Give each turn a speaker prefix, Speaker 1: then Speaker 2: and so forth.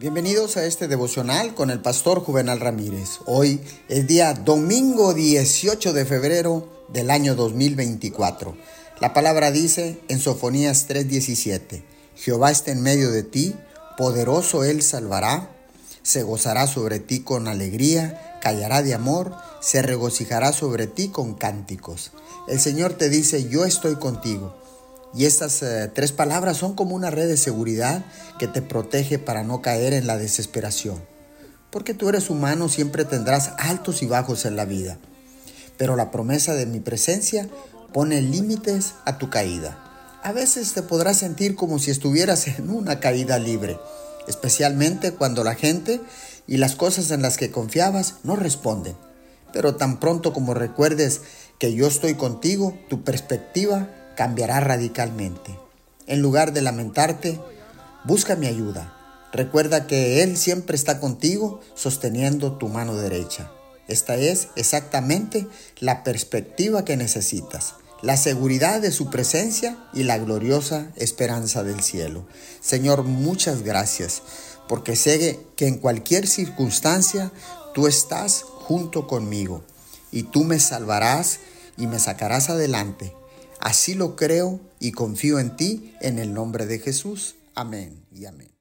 Speaker 1: Bienvenidos a este devocional con el pastor Juvenal Ramírez. Hoy es día domingo 18 de febrero del año 2024. La palabra dice en Sofonías 3:17, Jehová está en medio de ti, poderoso él salvará, se gozará sobre ti con alegría, callará de amor, se regocijará sobre ti con cánticos. El Señor te dice, yo estoy contigo. Y estas eh, tres palabras son como una red de seguridad que te protege para no caer en la desesperación. Porque tú eres humano, siempre tendrás altos y bajos en la vida. Pero la promesa de mi presencia pone límites a tu caída. A veces te podrás sentir como si estuvieras en una caída libre, especialmente cuando la gente y las cosas en las que confiabas no responden. Pero tan pronto como recuerdes que yo estoy contigo, tu perspectiva cambiará radicalmente. En lugar de lamentarte, busca mi ayuda. Recuerda que Él siempre está contigo sosteniendo tu mano derecha. Esta es exactamente la perspectiva que necesitas, la seguridad de su presencia y la gloriosa esperanza del cielo. Señor, muchas gracias, porque sé que en cualquier circunstancia tú estás junto conmigo y tú me salvarás y me sacarás adelante Así lo creo y confío en ti en el nombre de Jesús. Amén y amén.